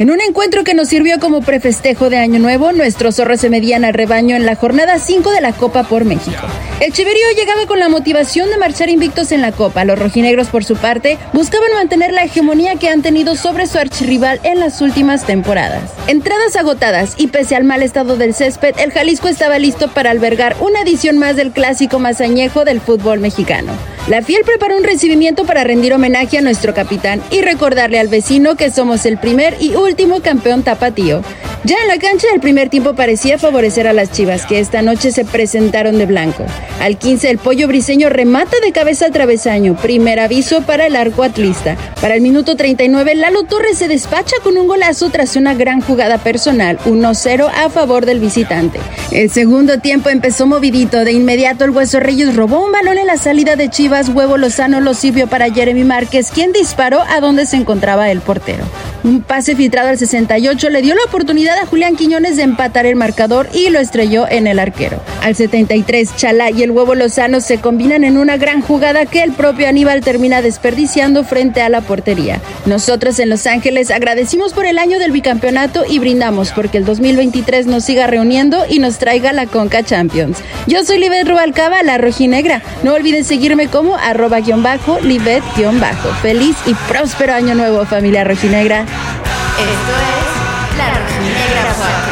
En un encuentro que nos sirvió como prefestejo de Año Nuevo, nuestros zorros se medían al rebaño en la jornada 5 de la Copa por México. El Chiverío llegaba con la motivación de marchar invictos en la Copa. Los rojinegros, por su parte, buscaban mantener la hegemonía que han tenido sobre su archirrival en las últimas temporadas. Entradas agotadas y pese al mal estado del césped, el Jalisco estaba listo para albergar una edición más del clásico más añejo del fútbol mexicano. La Fiel preparó un recibimiento para rendir homenaje a nuestro capitán y recordarle al vecino que somos el primer y último campeón tapatío. Ya en la cancha el primer tiempo parecía favorecer a las Chivas, que esta noche se presentaron de blanco. Al 15 el pollo briseño remata de cabeza a travesaño, primer aviso para el arco atlista. Para el minuto 39 Lalo Torres se despacha con un golazo tras una gran jugada personal, 1-0 a favor del visitante. El segundo tiempo empezó movidito, de inmediato el Hueso Reyes robó un balón en la salida de Chivas, Huevo Lozano lo sirvió para Jeremy Márquez, quien disparó a donde se encontraba el portero. Un pase filtrado al 68 le dio la a Julián Quiñones de empatar el marcador y lo estrelló en el arquero. Al 73, Chalá y el huevo Lozano se combinan en una gran jugada que el propio Aníbal termina desperdiciando frente a la portería. Nosotros en Los Ángeles agradecimos por el año del bicampeonato y brindamos porque el 2023 nos siga reuniendo y nos traiga la Conca Champions. Yo soy Libet Rubalcaba, la rojinegra. No olviden seguirme como arroba guion bajo, Libet guion bajo. Feliz y próspero año nuevo, familia rojinegra. Esto es la Rojinegra